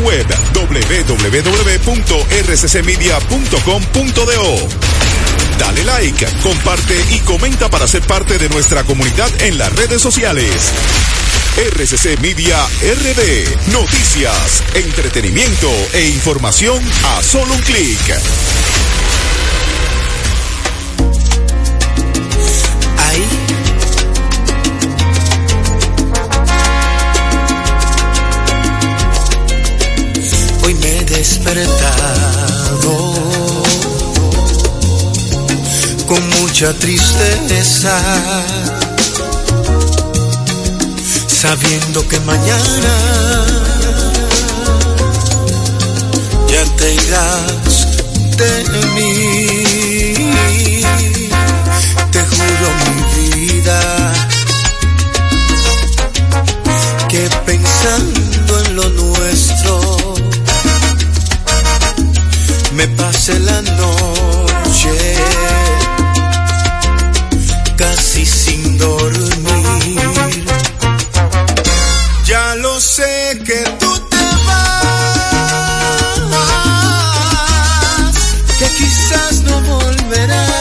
web www.rccmedia.com.do. Dale like, comparte y comenta para ser parte de nuestra comunidad en las redes sociales. RCC Media RD. Noticias, entretenimiento e información a solo un clic. Despertado. Con mucha tristeza, sabiendo que mañana ya te irás de mí. Te juro mi vida me pasé la noche casi sin dormir. Ya lo sé que tú te vas, que quizás no volverás,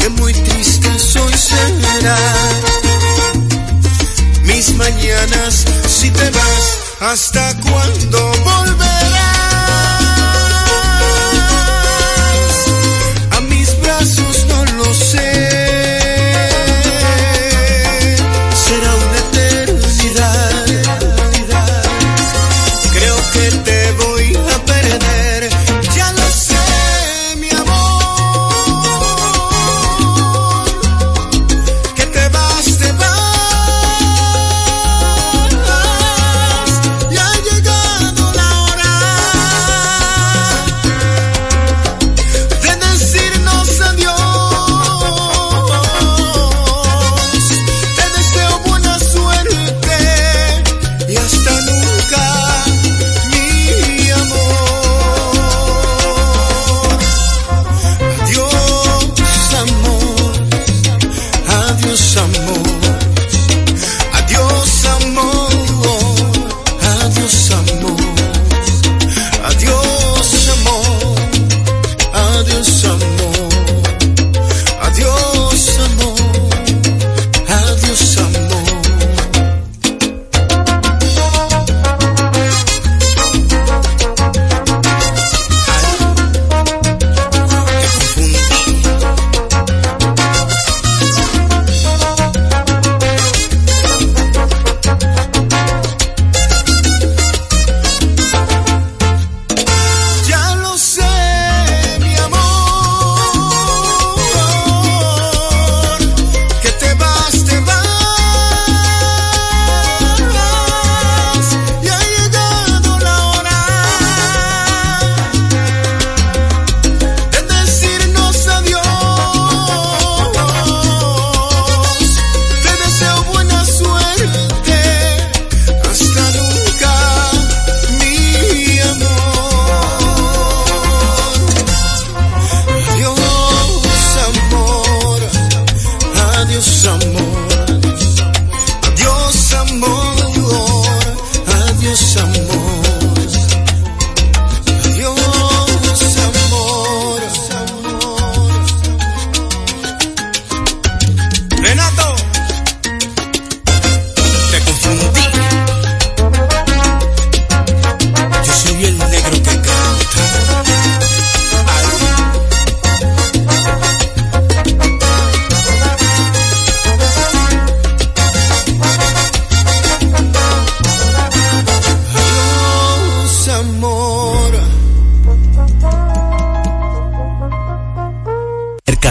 que muy triste soy será. Mis mañanas si te vas, ¿hasta cuándo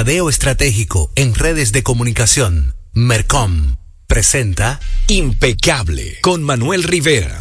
Mercadeo estratégico en redes de comunicación. Mercom presenta Impecable con Manuel Rivera.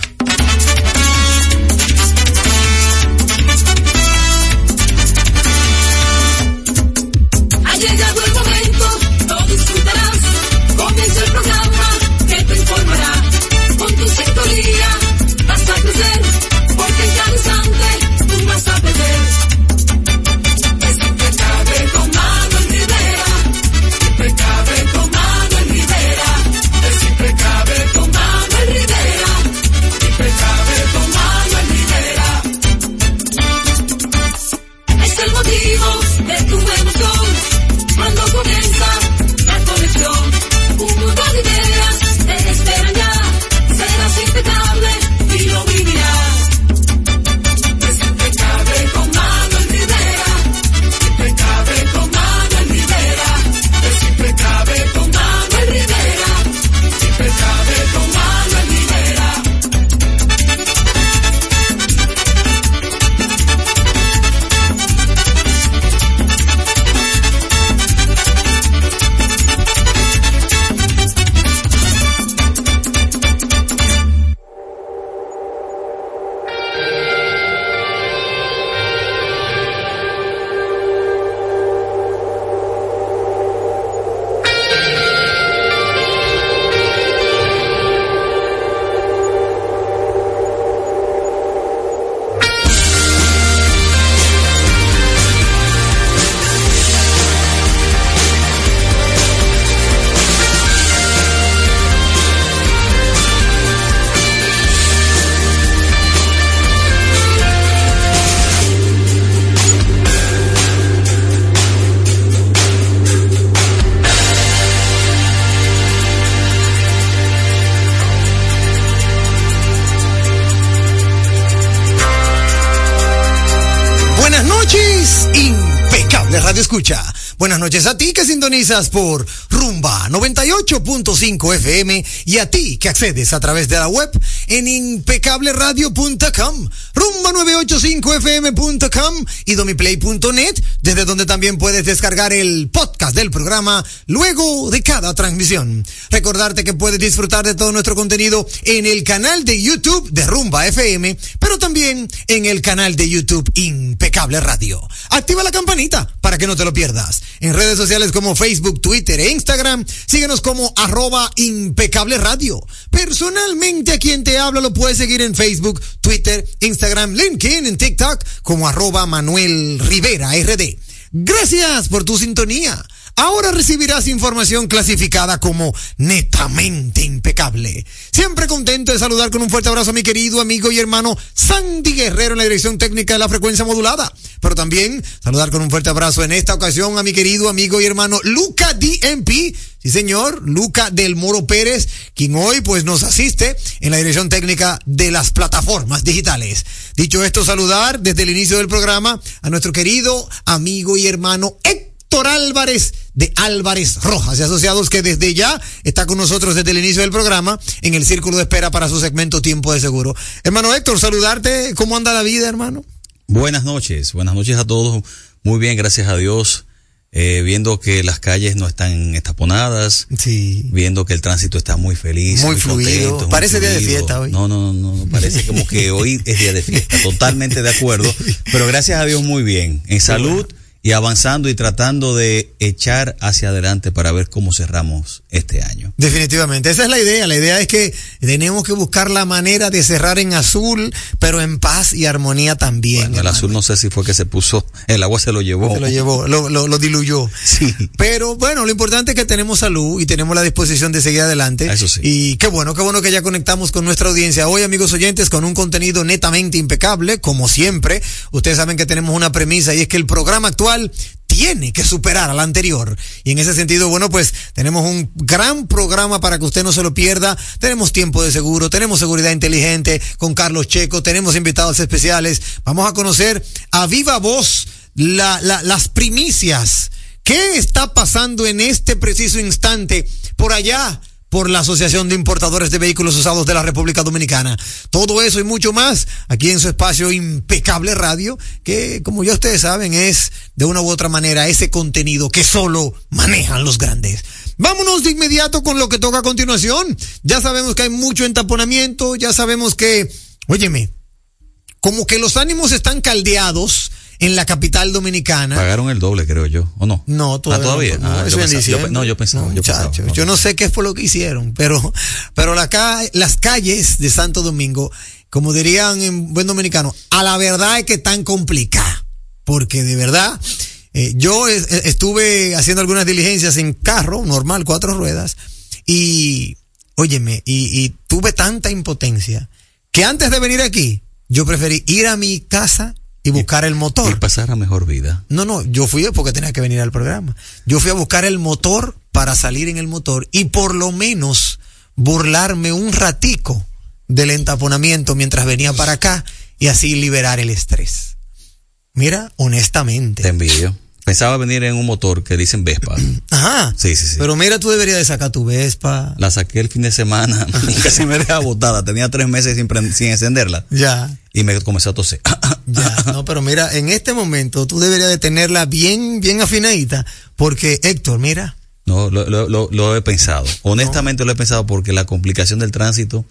Escucha. Buenas noches a ti que sintonizas por Rumba 98.5 FM y a ti que accedes a través de la web en impecableradio.com, rumba985fm.com y domiplay.net, desde donde también puedes descargar el podcast del programa luego de cada transmisión. Recordarte que puedes disfrutar de todo nuestro contenido en el canal de YouTube de Rumba FM, pero también en el canal de YouTube Impecable Radio. Activa la campanita para que no te lo pierdas. En redes sociales como Facebook, Twitter e Instagram, síguenos como arroba impecable radio. Personalmente a quien te habla lo puedes seguir en Facebook, Twitter, Instagram, LinkedIn, en TikTok como arroba Manuel Rivera RD. Gracias por tu sintonía. Ahora recibirás información clasificada como netamente impecable. Siempre contento de saludar con un fuerte abrazo a mi querido amigo y hermano Sandy Guerrero en la dirección técnica de la frecuencia modulada. Pero también saludar con un fuerte abrazo en esta ocasión a mi querido amigo y hermano Luca DMP. Sí, señor, Luca del Moro Pérez, quien hoy pues nos asiste en la dirección técnica de las plataformas digitales. Dicho esto, saludar desde el inicio del programa a nuestro querido amigo y hermano Héctor Álvarez de Álvarez Rojas y Asociados que desde ya está con nosotros desde el inicio del programa en el círculo de espera para su segmento Tiempo de Seguro. Hermano Héctor, saludarte. ¿Cómo anda la vida, hermano? Buenas noches, buenas noches a todos. Muy bien, gracias a Dios. Eh, viendo que las calles no están estaponadas, sí. viendo que el tránsito está muy feliz, muy, muy fluido. Contento, parece muy día de fiesta hoy. No, no, no, no, parece como que hoy es día de fiesta. Totalmente de acuerdo, pero gracias a Dios muy bien. En salud y avanzando y tratando de echar hacia adelante para ver cómo cerramos este año. Definitivamente, esa es la idea. La idea es que tenemos que buscar la manera de cerrar en azul, pero en paz y armonía también. Bueno, el azul no sé si fue que se puso, el agua se lo llevó. Se lo llevó, lo, lo, lo, diluyó. Sí. Pero bueno, lo importante es que tenemos salud y tenemos la disposición de seguir adelante. Eso sí. Y qué bueno, qué bueno que ya conectamos con nuestra audiencia hoy, amigos oyentes, con un contenido netamente impecable, como siempre. Ustedes saben que tenemos una premisa y es que el programa actual tiene que superar al anterior. Y en ese sentido, bueno, pues tenemos un gran programa para que usted no se lo pierda. Tenemos tiempo de seguro, tenemos seguridad inteligente con Carlos Checo, tenemos invitados especiales. Vamos a conocer a viva voz la, la, las primicias. ¿Qué está pasando en este preciso instante por allá? Por la Asociación de Importadores de Vehículos Usados de la República Dominicana. Todo eso y mucho más aquí en su espacio Impecable Radio, que como ya ustedes saben es de una u otra manera ese contenido que solo manejan los grandes. Vámonos de inmediato con lo que toca a continuación. Ya sabemos que hay mucho entaponamiento, ya sabemos que, óyeme, como que los ánimos están caldeados en la capital dominicana. Pagaron el doble, creo yo, ¿o no? No, todavía. ¿Ah, todavía? No, ah, eso yo en pensaba, yo, no, yo pensaba. No, yo, pensaba, no. yo no sé qué fue lo que hicieron, pero, pero la ca las calles de Santo Domingo, como dirían en buen dominicano, a la verdad es que están complicadas. Porque de verdad, eh, yo es, estuve haciendo algunas diligencias en carro, normal, cuatro ruedas, y, óyeme, y, y tuve tanta impotencia que antes de venir aquí, yo preferí ir a mi casa y buscar el motor. Y pasar a mejor vida. No, no, yo fui porque tenía que venir al programa. Yo fui a buscar el motor para salir en el motor y por lo menos burlarme un ratico del entaponamiento mientras venía para acá y así liberar el estrés. Mira, honestamente. Te envidio. Pensaba venir en un motor que dicen Vespa. Ajá. Sí, sí, sí. Pero mira, tú deberías de sacar tu Vespa. La saqué el fin de semana casi me deja botada. Tenía tres meses sin, sin encenderla. Ya. Y me comencé a toser. Ya, no, pero mira, en este momento tú deberías de tenerla bien, bien afinadita, porque Héctor, mira, No, lo, lo, lo, lo he pensado. Honestamente lo he pensado porque la complicación del tránsito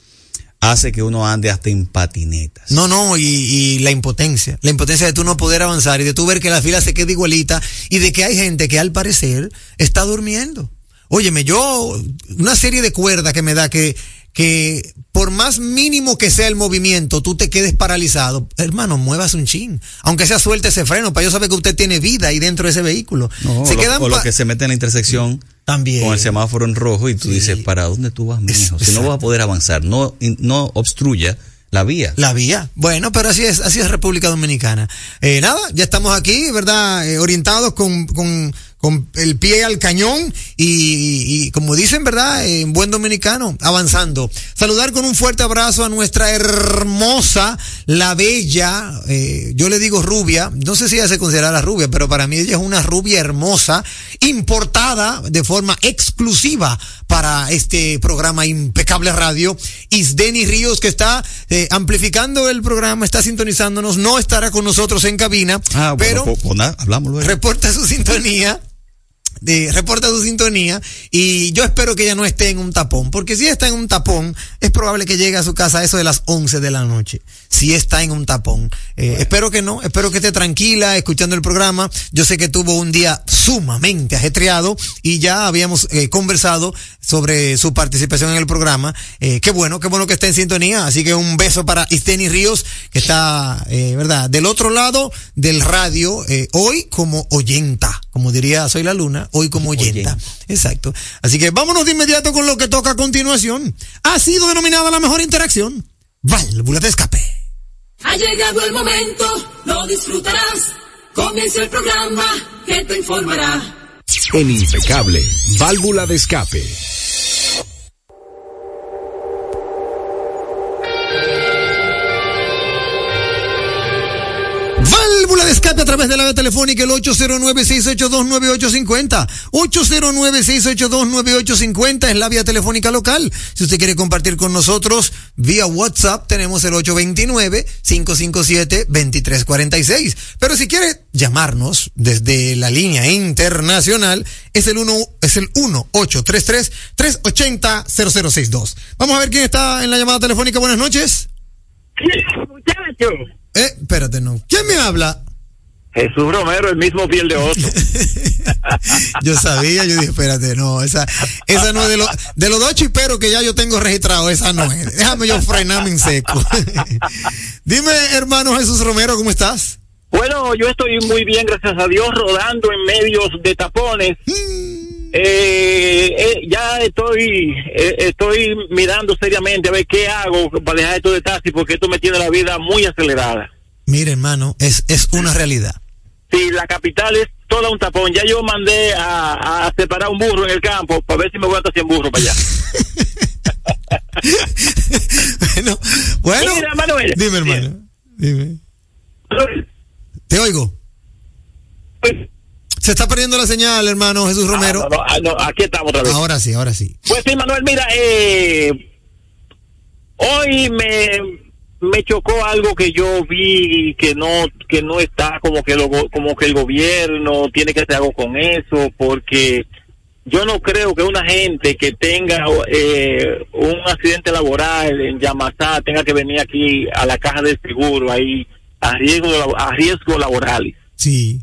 hace que uno ande hasta en patinetas. No, no, y, y, la impotencia. La impotencia de tú no poder avanzar y de tú ver que la fila se queda igualita y de que hay gente que al parecer está durmiendo. Óyeme, yo, una serie de cuerdas que me da que, que por más mínimo que sea el movimiento, tú te quedes paralizado. Hermano, muevas un chin. Aunque sea suelte ese freno, para yo saber que usted tiene vida ahí dentro de ese vehículo. No, se o, quedan lo, o lo pa- que se mete en la intersección también. con el semáforo en rojo y tú Sí. dices, ¿para dónde tú vas, mi Es- hijo? Si no vas a poder avanzar, no, no obstruya la vía. La vía. Bueno, pero así es, así es República Dominicana. Eh, nada, ya estamos aquí, ¿verdad? Eh, orientados con, con, con el pie al cañón y, y como dicen, ¿verdad? En buen dominicano, avanzando. Saludar con un fuerte abrazo a nuestra hermosa, la bella, eh, yo le digo rubia, no sé si ella se considera la rubia, pero para mí ella es una rubia hermosa, importada de forma exclusiva para este programa Impecable Radio. Isdeni Ríos, que está eh, amplificando el programa, está sintonizándonos, no estará con nosotros en cabina, Ah, bueno, pero pues, pues hablamos luego. reporta su sintonía. De- reporta su sintonía y yo espero que ella no esté en un tapón, porque si está en un tapón, es probable que llegue a su casa a eso de las 11 de la noche, si está en un tapón. Eh, Espero que no, espero que esté tranquila escuchando el programa. Yo sé que tuvo un día sumamente ajetreado y ya habíamos eh, conversado sobre su participación en el programa. Eh, qué bueno, qué bueno que esté en sintonía, así que un beso para Isteni Ríos, que está, ¿verdad? Del otro lado del radio, hoy como oyenta, como diría Soy la Luna, hoy como oyenta. Exacto. Así que vámonos de inmediato con lo que toca a continuación. Ha sido denominada la mejor interacción. Válvula de escape. Ha llegado el momento, lo disfrutarás. Comienza el programa que te informará. En Impecable, válvula de escape. A través de la vía telefónica el 809-682-9850. 809-682-9850 es la vía telefónica local. Si usted quiere compartir con nosotros vía WhatsApp, tenemos el 829-557-2346. Pero si quiere llamarnos desde la línea internacional, es el 1, es el 1-833-380-0062. Vamos a ver quién está en la llamada telefónica. Buenas noches. Muchacho. Eh, espérate, no. ¿Quién me habla? Jesús Romero, el mismo piel de oso. yo sabía, yo dije, espérate, no, esa, esa no es de, los de los dos chiperos que ya yo tengo registrado, esa no es. Déjame yo frenarme en seco. Dime, hermano Jesús Romero, ¿cómo estás? Bueno, yo estoy muy bien, gracias a Dios, rodando en medios de tapones. Eh, eh, ya estoy eh, estoy mirando seriamente a ver qué hago para dejar esto de taxi porque esto me tiene la vida muy acelerada. Mire, hermano, es, es una realidad. Sí, la capital es toda un tapón. Ya yo mandé a, a separar un burro en el campo para ver si me voy hasta 100 burros para allá. bueno, bueno. Mira, Manuel. Dime, hermano. Dime. Te oigo. Se está perdiendo la señal, hermano Jesús Romero. Ah, no, no, ah, no, aquí estamos otra vez. Ahora sí, ahora sí. Pues sí, Manuel, mira, eh, hoy me, me chocó algo que yo vi que no que no está como que lo, como que el gobierno tiene que hacer algo con eso porque yo no creo que una gente que tenga eh, un accidente laboral en Yamasá tenga que venir aquí a la caja de seguro ahí a riesgo a riesgo laborales Sí.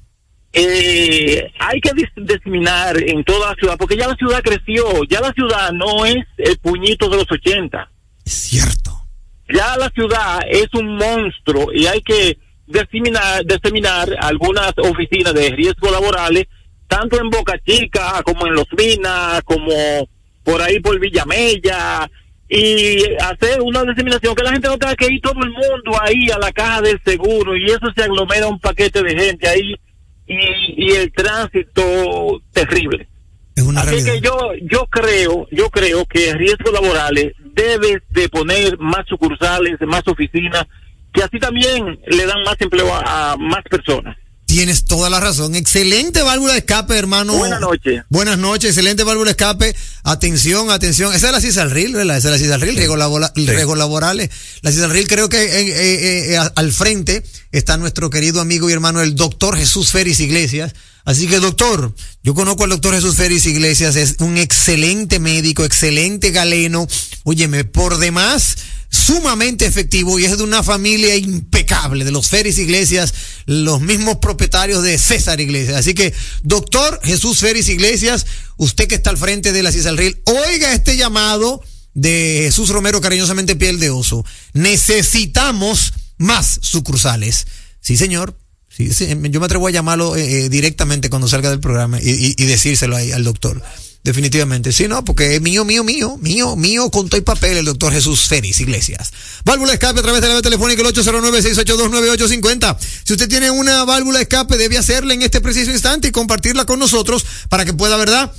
eh, hay que dis- diseminar en toda la ciudad, porque ya la ciudad creció, ya la ciudad no es el puñito de los 80, Es cierto. Ya la ciudad es un monstruo y hay que diseminar, diseminar algunas oficinas de riesgo laborales, tanto en Boca Chica como en Los Minas, como por ahí por Villamella, y hacer una diseminación que la gente no tenga que ir todo el mundo ahí a la caja del seguro y eso se aglomera un paquete de gente ahí y, y el tránsito terrible. Es una Así realidad. que yo yo creo, yo creo que riesgos laborales debes de poner más sucursales, más oficinas, que así también le dan más empleo a, a más personas. Tienes toda la razón. Excelente válvula de escape, hermano. Buenas noches. Buenas noches, excelente válvula de escape. Atención, atención. Esa es la CISALRIL, ¿verdad? Esa es la CISALRIL, riesgos labora- riesgos laborales. La CISALRIL creo que eh, eh, eh, a- al frente está nuestro querido amigo y hermano, el doctor Jesús Félix Iglesias. Así que, doctor, yo conozco al doctor Jesús Félix Iglesias, es un excelente médico, excelente galeno. Óyeme, por demás, sumamente efectivo y es de una familia impecable, de los Félix Iglesias, los mismos propietarios de César Iglesias. Así que, doctor Jesús Félix Iglesias, usted que está al frente de la CISALRIL, oiga este llamado de Jesús Romero, cariñosamente piel de oso. Necesitamos más sucursales. Sí, señor. Sí, sí, yo me atrevo a llamarlo eh, eh, directamente cuando salga del programa y, y- decírselo ahí al doctor. definitivamente. Sí, no, porque es mío, mío, mío, mío, mío, con todo y papel el doctor Jesús Félix Iglesias. Válvula escape a través de la telefónica el 809-682-9850. Si usted tiene una válvula escape, debe hacerla en este preciso instante y compartirla con nosotros para que pueda, ¿verdad?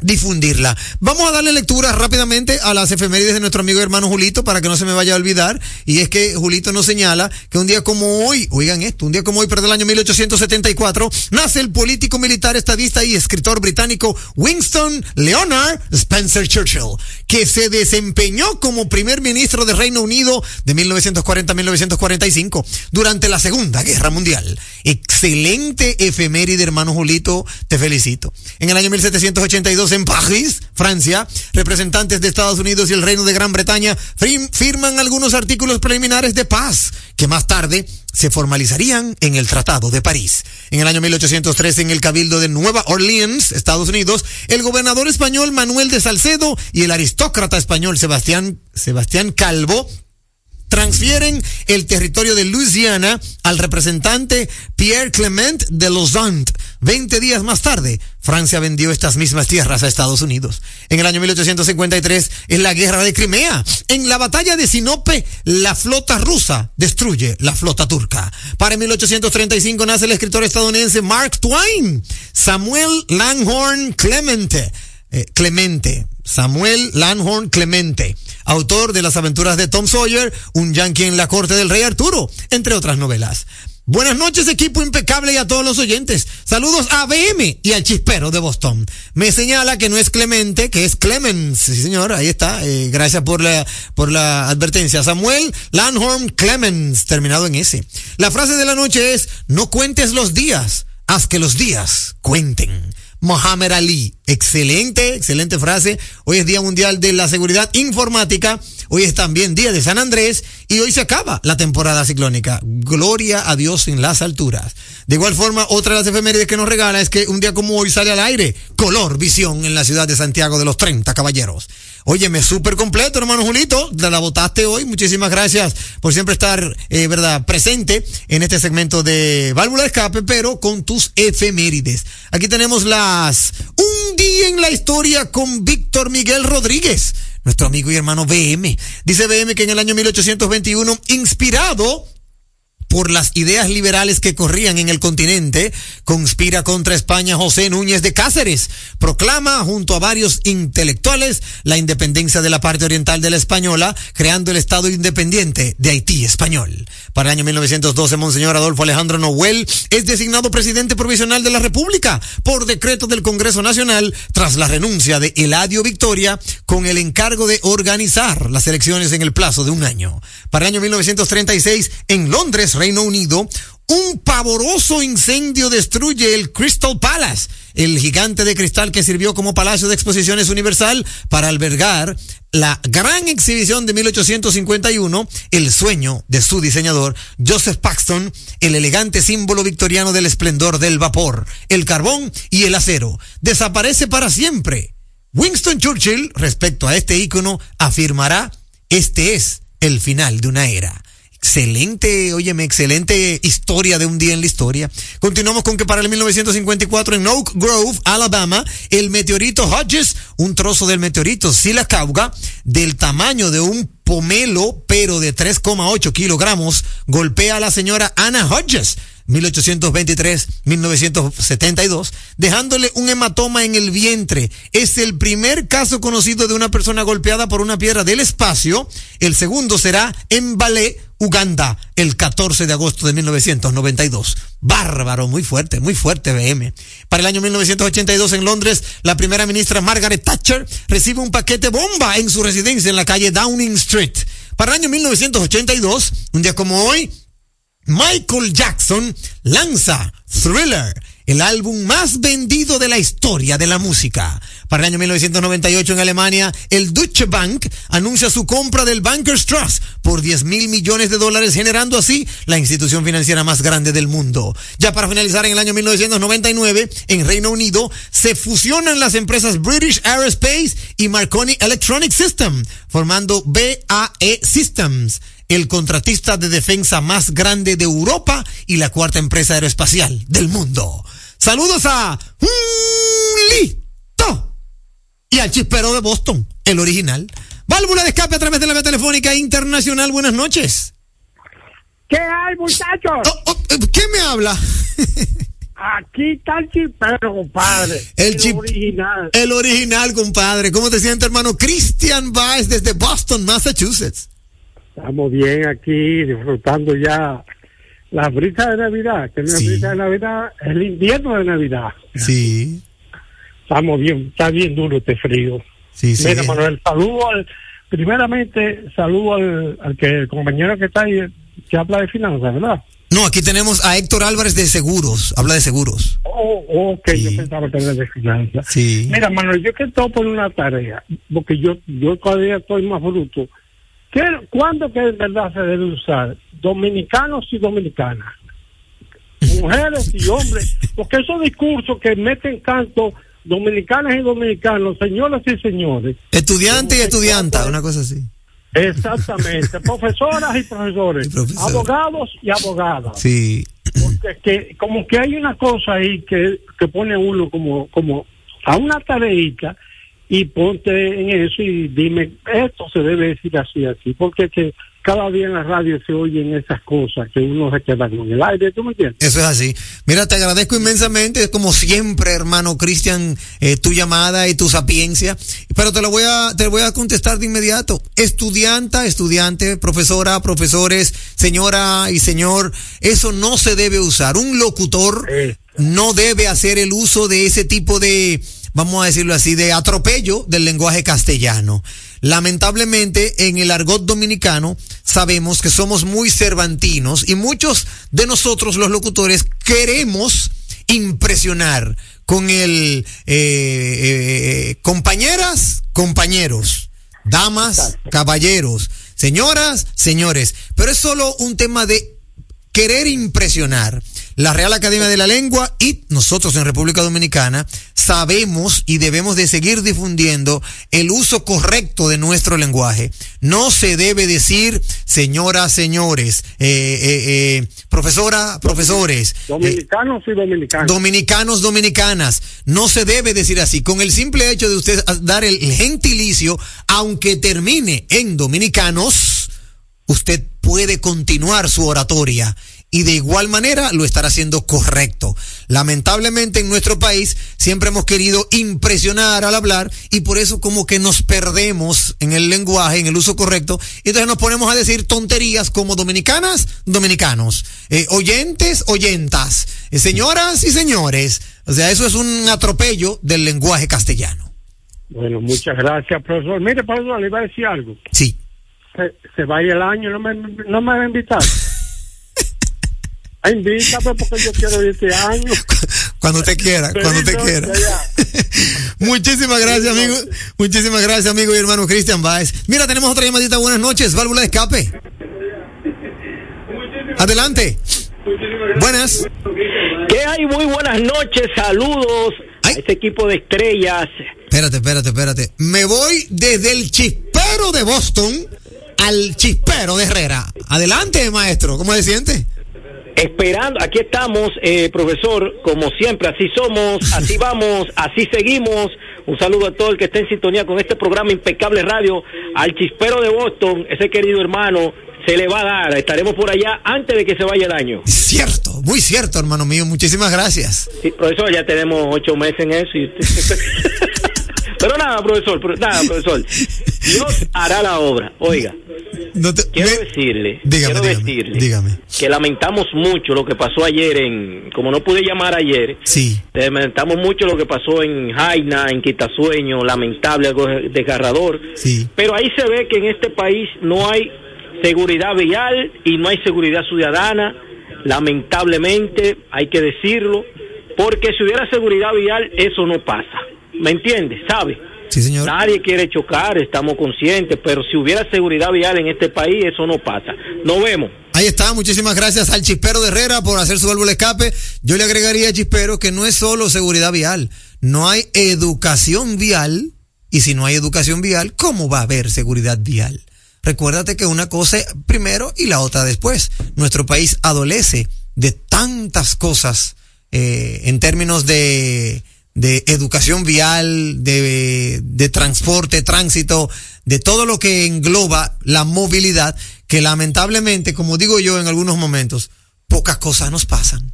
Difundirla. Vamos a darle lectura rápidamente a las efemérides de nuestro amigo hermano Julito para que no se me vaya a olvidar. Y es que Julito nos señala que un día como hoy, oigan esto, un día como hoy, pero del año 1874, nace el político militar, estadista y escritor británico Winston Leonard Spencer Churchill, que se desempeñó como primer ministro de Reino Unido de 1940 a 1945 durante la Segunda Guerra Mundial. Excelente efeméride, hermano Julito, te felicito. En el año 1782 en París, Francia, representantes de Estados Unidos y el Reino de Gran Bretaña firman algunos artículos preliminares de paz que más tarde se formalizarían en el Tratado de París. En el año 1813, en el Cabildo de Nueva Orleans, Estados Unidos, el gobernador español Manuel de Salcedo y el aristócrata español Sebastián, Sebastián Calvo transfieren el territorio de Louisiana al representante Pierre Clement de Lausanne. Veinte días más tarde, Francia vendió estas mismas tierras a Estados Unidos. En el año 1853, en la guerra de Crimea, en la batalla de Sinope, la flota rusa destruye la flota turca. Para 1835 nace el escritor estadounidense Mark Twain. Samuel Langhorne Clemente. Eh, Clemente. Samuel Langhorne Clemente, autor de las aventuras de Tom Sawyer, un yankee en la corte del rey Arturo, entre otras novelas. Buenas noches, equipo impecable y a todos los oyentes. Saludos a BM y al chispero de Boston. Me señala que no es Clemente, que es Clemens. Sí, señor, ahí está. Eh, gracias por la, por la advertencia. Samuel Langhorne Clemens, terminado en S. La frase de la noche es, no cuentes los días, haz que los días cuenten. Mohamed Ali. Excelente, excelente frase. Hoy es Día Mundial de la Seguridad Informática. Hoy es también Día de San Andrés y hoy se acaba la temporada ciclónica. Gloria a Dios en las alturas. De igual forma, otra de las efemérides que nos regala es que un día como hoy sale al aire Color Visión en la ciudad de Santiago de los 30 Caballeros. Óyeme, súper completo, hermano Julito. La votaste hoy. Muchísimas gracias por siempre estar, eh, verdad, presente en este segmento de válvula de escape, pero con tus efemérides. Aquí tenemos las Un día en la historia con Víctor Miguel Rodríguez, nuestro amigo y hermano BM. Dice BM que en el año 1821, inspirado por las ideas liberales que corrían en el continente, conspira contra España José Núñez de Cáceres, proclama junto a varios intelectuales la independencia de la parte oriental de la española, creando el Estado independiente de Haití español. Para el año 1912, Monseñor Adolfo Alejandro Noel es designado presidente provisional de la República por decreto del Congreso Nacional tras la renuncia de Eladio Victoria con el encargo de organizar las elecciones en el plazo de un año. Para el año 1936, en Londres, Reino Unido, un pavoroso incendio destruye el Crystal Palace, el gigante de cristal que sirvió como Palacio de Exposiciones Universal para albergar la gran exhibición de 1851, el sueño de su diseñador, Joseph Paxton, el elegante símbolo victoriano del esplendor del vapor, el carbón y el acero. Desaparece para siempre. Winston Churchill, respecto a este ícono, afirmará, este es el final de una era. Excelente, óyeme, excelente historia de un día en la historia. Continuamos con que para el 1954 en Oak Grove, Alabama, el meteorito Hodges, un trozo del meteorito Silacauga, del tamaño de un pomelo, pero de 3,8 kilogramos, golpea a la señora Anna Hodges, 1823-1972, dejándole un hematoma en el vientre. Es el primer caso conocido de una persona golpeada por una piedra del espacio. El segundo será en Balé, Uganda, el 14 de agosto de 1992. Bárbaro, muy fuerte, muy fuerte BM. Para el año 1982 en Londres, la primera ministra Margaret Thatcher recibe un paquete bomba en su residencia en la calle Downing Street. Para el año 1982, un día como hoy, Michael Jackson lanza Thriller, el álbum más vendido de la historia de la música. Para el año 1998 en Alemania, el Deutsche Bank anuncia su compra del Bankers Trust por 10 mil millones de dólares, generando así la institución financiera más grande del mundo. Ya para finalizar, en el año 1999, en Reino Unido, se fusionan las empresas British Aerospace y Marconi Electronic System, formando BAE Systems el contratista de defensa más grande de Europa y la cuarta empresa aeroespacial del mundo. Saludos a Julito. y al chispero de Boston, el original. Válvula de escape a través de la vía telefónica internacional. Buenas noches. ¿Qué hay, muchachos? Oh, oh, eh, ¿Qué me habla? Aquí está el chipero, compadre. El chip- original. El original, compadre. ¿Cómo te sientes, hermano? Christian Baez desde Boston, Massachusetts. Estamos bien aquí, disfrutando ya la brisa de Navidad, que es Sí. brisa de Navidad, es el invierno de Navidad. Sí, Estamos bien, está bien duro este frío. sí, sí. Mira, Manuel, saludo al, primeramente, saludo al, al que, el compañero que está ahí, que habla de finanzas, ¿verdad? No, aquí tenemos a Héctor Álvarez de Seguros. Habla de seguros. Oh, oh, ok, Sí. yo pensaba que era de finanzas. Sí. Mira, Manuel, yo que estoy por una tarea, porque yo yo todavía estoy más bruto. ¿Qué, ¿Cuándo que en verdad se debe usar? Dominicanos y dominicanas. Mujeres y hombres. Porque esos discursos que meten tanto dominicanas y dominicanos, señoras y señores. Estudiante y estudianta, una cosa así. Exactamente. Profesoras y profesores. Y. Abogados y abogadas. Sí. Porque que, como que hay una cosa ahí que, que pone uno como, como a una tareita y ponte en eso y dime, esto se debe decir así, así, porque que cada día en la radio se oyen esas cosas que uno se queda con el aire, ¿tú me entiendes? Eso es así. Mira, te agradezco inmensamente, como siempre, hermano Cristian, eh, tu llamada y tu sapiencia. Pero te lo voy a, te lo voy a contestar de inmediato. Estudianta, estudiante, profesora, profesores, señora y señor, eso no se debe usar. Un locutor Eh. no debe hacer el uso de ese tipo de, vamos a decirlo así, de atropello del lenguaje castellano. Lamentablemente, en el argot dominicano sabemos que somos muy cervantinos y muchos de nosotros los locutores queremos impresionar con el eh, eh, compañeras, compañeros, damas, caballeros, señoras, señores, pero es solo un tema de querer impresionar. La Real Academia de la Lengua y nosotros en República Dominicana sabemos y debemos de seguir difundiendo el uso correcto de nuestro lenguaje. No se debe decir señoras, señores, eh, eh, eh, profesora, profesores, Dominicanos y dominicanas. dominicanos, dominicanas. No se debe decir así. Con el simple hecho de usted dar el gentilicio, aunque termine en dominicanos, usted puede continuar su oratoria y de igual manera lo estará haciendo correcto. Lamentablemente en nuestro país siempre hemos querido impresionar al hablar y por eso como que nos perdemos en el lenguaje, en el uso correcto, y entonces nos ponemos a decir tonterías como dominicanas, dominicanos, eh, oyentes, oyentas, eh, señoras y señores. O sea, eso es un atropello del lenguaje castellano. Bueno, muchas gracias, profesor. Mire, profesor, le iba a decir algo. Sí. Se, se va a ir el año, no me, no me va a invitar. Invítame porque yo quiero ir este año. Cuando te quiera, cuando te quiera. Muchísimas gracias, amigo. Muchísimas gracias, amigo y hermano Cristian Baez. Mira, tenemos otra llamadita. Buenas noches, válvula de escape. Adelante. Buenas. ¿Qué hay? Muy buenas noches, saludos Ay. a este equipo de estrellas. Espérate, espérate, espérate. Me voy desde el chispero de Boston al chispero de Herrera. Adelante, maestro. ¿Cómo se siente? Esperando, aquí estamos, eh, profesor, como siempre, así somos, así vamos, así seguimos. Un saludo a todo el que esté en sintonía con este programa Impecable Radio, al chispero de Boston, ese querido hermano, se le va a dar, estaremos por allá antes de que se vaya el año. Cierto, muy cierto, hermano mío. Muchísimas gracias. Sí, profesor, ya tenemos ocho meses en eso. y- Pero nada, profesor, nada, profesor. Dios hará la obra. Oiga, No te- quiero me- decirle, Dígame, quiero dígame, decirle dígame. que lamentamos mucho lo que pasó ayer en, como no pude llamar ayer, Sí, lamentamos mucho lo que pasó en Jaina, en Quitasueño, lamentable, algo desgarrador. sí. Pero ahí se ve que en este país no hay seguridad vial y no hay seguridad ciudadana. Lamentablemente, hay que decirlo, porque si hubiera seguridad vial, eso no pasa. ¿Me entiendes? ¿Sabe? Sí, señor. Nadie quiere chocar, estamos conscientes, pero si hubiera seguridad vial en este país, eso no pasa. Nos vemos. Ahí está, muchísimas gracias al Chispero de Herrera por hacer su válvula de escape. Yo le agregaría a Chispero que no es solo seguridad vial, no hay educación vial, y si no hay educación vial, ¿cómo va a haber seguridad vial? Recuérdate que una cosa primero y la otra después. Nuestro país adolece de tantas cosas eh, en términos de, de educación vial, de, de transporte, tránsito, de todo lo que engloba la movilidad, que lamentablemente, como digo yo en algunos momentos, pocas cosas nos pasan.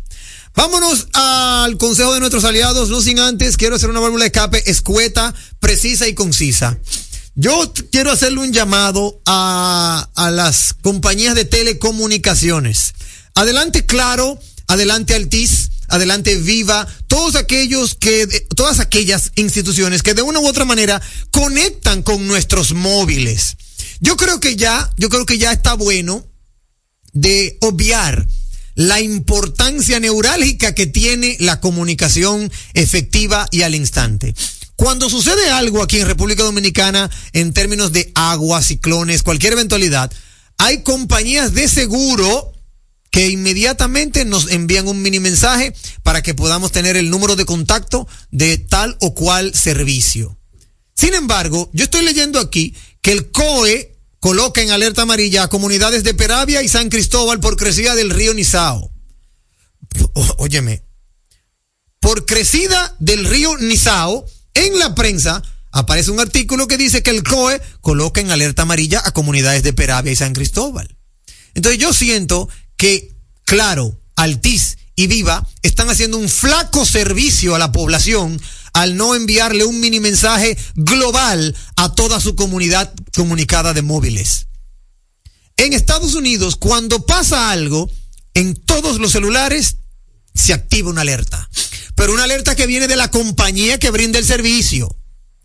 Vámonos al consejo de nuestros aliados, no sin antes, quiero hacer una válvula de escape escueta, precisa y concisa. Yo quiero hacerle un llamado a, a las compañías de telecomunicaciones. Adelante Claro, adelante Altis, adelante Viva, todos aquellos que, todas aquellas instituciones que de una u otra manera conectan con nuestros móviles. Yo creo que ya, yo creo que ya está bueno de obviar la importancia neurálgica que tiene la comunicación efectiva y al instante. Cuando sucede algo aquí en República Dominicana en términos de agua, ciclones, cualquier eventualidad, hay compañías de seguro que inmediatamente nos envían un mini mensaje para que podamos tener el número de contacto de tal o cual servicio. Sin embargo, yo estoy leyendo aquí que el COE coloca en alerta amarilla a comunidades de Peravia y San Cristóbal por crecida del río Nizao. Óyeme, por crecida del río Nizao, en la prensa aparece un artículo que dice que el COE coloca en alerta amarilla a comunidades de Peravia y San Cristóbal. Entonces yo siento que, claro, Altiz y Viva están haciendo un flaco servicio a la población al no enviarle un mini mensaje global a toda su comunidad comunicada de móviles. En Estados Unidos, cuando pasa algo, en todos los celulares se activa una alerta. Pero una alerta que viene de la compañía que brinda el servicio.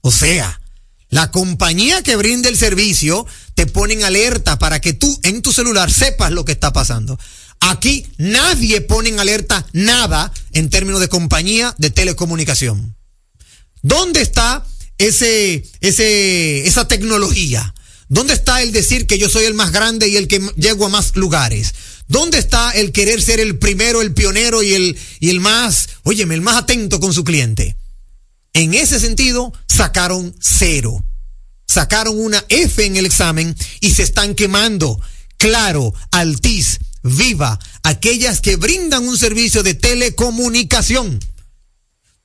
O sea, la compañía que brinda el servicio te pone en alerta para que tú en tu celular sepas lo que está pasando. Aquí nadie pone en alerta nada en términos de compañía de telecomunicación. ¿Dónde está ese, ese, esa tecnología? ¿Dónde está el decir que yo soy el más grande y el que llego a más lugares? ¿Dónde está el querer ser el primero, el pionero y el, y el más, óyeme, el más atento con su cliente? En ese sentido, sacaron cero. Sacaron una F en el examen y se están quemando. Claro, Altiz, Viva, aquellas que brindan un servicio de telecomunicación.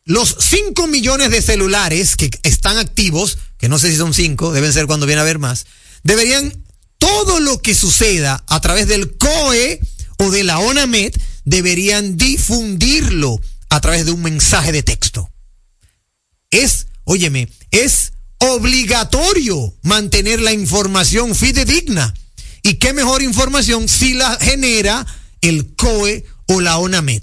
Los 5 millones de celulares que están activos, que no sé si son 5, deben ser cuando viene a haber más, deberían todo lo que suceda a través del COE o de la ONAMED, deberían difundirlo a través de un mensaje de texto. Es, óyeme, es obligatorio mantener la información fidedigna. ¿Y qué mejor información si la genera el COE o la ONAMED?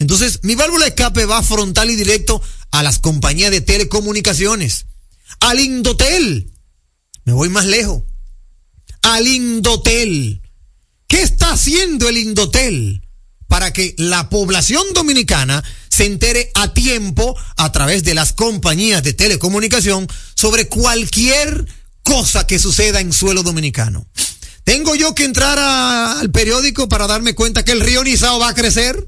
Entonces, mi válvula de escape va frontal y directo a las compañías de telecomunicaciones, al Indotel. Me voy más lejos. Al Indotel. ¿Qué está haciendo el Indotel para que la población dominicana se entere a tiempo a través de las compañías de telecomunicación sobre cualquier cosa que suceda en suelo dominicano? ¿Tengo yo que entrar al periódico para darme cuenta que el río Nizao va a crecer?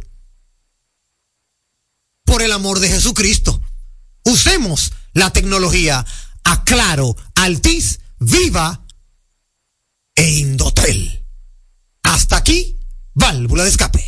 por el amor de Jesucristo. Usemos la tecnología a Claro, Altiz, Viva e Indotel. Hasta aquí, válvula de escape.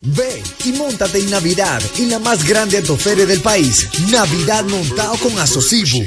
Ven y montate en Navidad en la más grande autoferia del país. Navidad montado con Asocibu.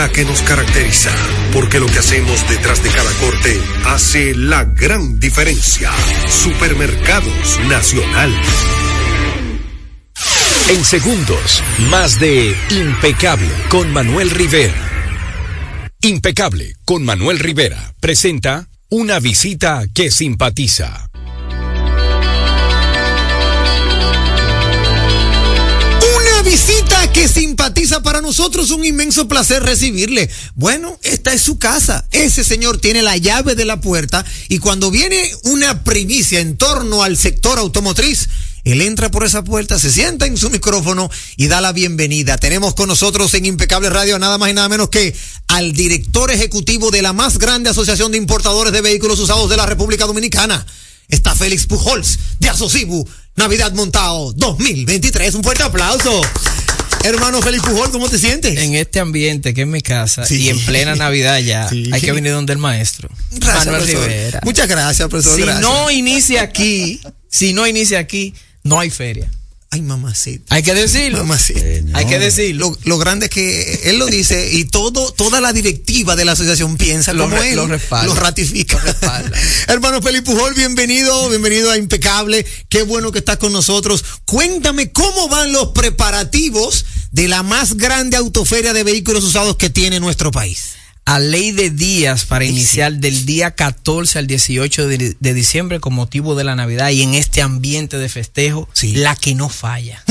que nos caracteriza, porque lo que hacemos detrás de cada corte hace la gran diferencia. Supermercados Nacional. En segundos, más de Impecable con Manuel Rivera. Impecable con Manuel Rivera presenta una visita que simpatiza. Una visita que simpatiza para nosotros, un inmenso placer recibirle. Bueno, esta es su casa. Ese señor tiene la llave de la puerta y cuando viene una primicia en torno al sector automotriz, él entra por esa puerta, se sienta en su micrófono y da la bienvenida. Tenemos con nosotros en Impecable Radio nada más y nada menos que al director ejecutivo de la más grande asociación de importadores de vehículos usados de la República Dominicana. Está Félix Pujols de Asocibu, Navidad Montado 2023. Un fuerte aplauso. Hermano Félix Pujol, ¿cómo te sientes? En este ambiente que es mi casa y en plena Navidad ya Sí. hay que venir donde el maestro. Gracias, Manuel profesor. Rivera. Muchas gracias, profesor. Si gracias. no inicia aquí, si no inicia aquí, no hay feria. Ay, mamacita. Hay que decirlo. Mamacita. Hay que decirlo. Lo, lo grande es que él lo dice y todo, toda la directiva de la asociación piensa Lo como re- él. lo respalda. ratifica. Hermano Felipe Pujol, bienvenido, bienvenido a Impecable. Qué bueno que estás con nosotros. Cuéntame cómo van los preparativos de la más grande autoferia de vehículos usados que tiene nuestro país. A ley de días para iniciar del día 14 al 18 de, de diciembre con motivo de la Navidad y en este ambiente de festejo, la que no falla.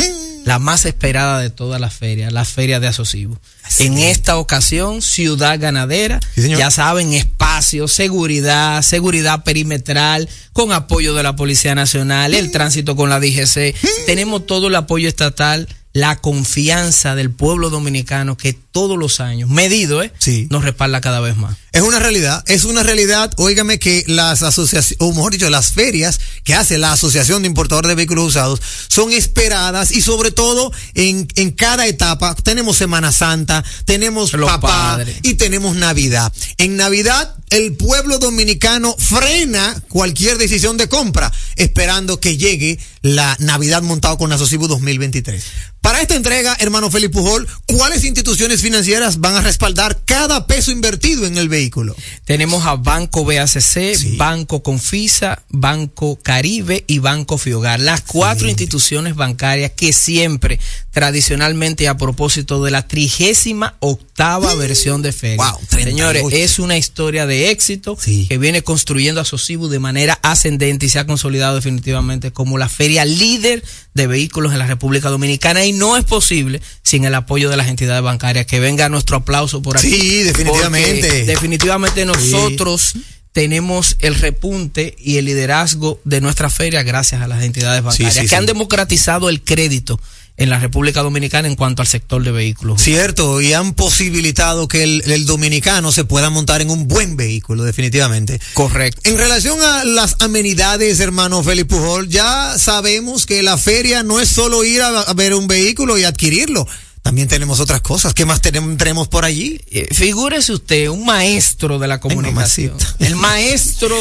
La más esperada de todas las ferias, la feria de Asocibo. En esta ocasión, Ciudad Ganadera, ya saben, espacio, seguridad, seguridad perimetral, con apoyo de la Policía Nacional, el tránsito con la DGC. Tenemos todo el apoyo estatal, la confianza del pueblo dominicano que todos los años, medido, ¿eh? nos respalda cada vez más. Es una realidad, es una realidad, óigame que las asociaciones, o mejor dicho, las ferias que hace la Asociación de Importadores de Vehículos Usados son esperadas y sobre todo en, en cada etapa tenemos Semana Santa, tenemos Los papá padres. y tenemos Navidad. En Navidad el pueblo dominicano frena cualquier decisión de compra esperando que llegue la Navidad montado con Asocibu 2023. Para esta entrega, hermano Felipe Pujol, ¿cuáles instituciones financieras van a respaldar cada peso invertido en el vehículo? Tenemos a Banco BACC, Banco Confisa, Banco Caribe y Banco Fiogar. Las cuatro instituciones bancarias que siempre, tradicionalmente, a propósito de la trigésima octava versión de feria. Wow, 38. Señores, es una historia de éxito que viene construyendo a Sosibu de manera ascendente y se ha consolidado definitivamente como la feria líder de vehículos en la República Dominicana y no es posible sin el apoyo de las entidades bancarias. Que venga nuestro aplauso por aquí. Sí, definitivamente. Definitivamente nosotros tenemos el repunte y el liderazgo de nuestra feria gracias a las entidades bancarias sí, que han democratizado el crédito en la República Dominicana en cuanto al sector de vehículos. Cierto, y han posibilitado que el, el dominicano se pueda montar en un buen vehículo, definitivamente. Correcto. En relación a las amenidades, hermano Félix Pujol, ya sabemos que la feria no es solo ir a, a ver un vehículo y adquirirlo. También tenemos otras cosas. ¿Qué más tenemos, por allí? Eh, figúrese usted, un maestro de la comunicación. el maestro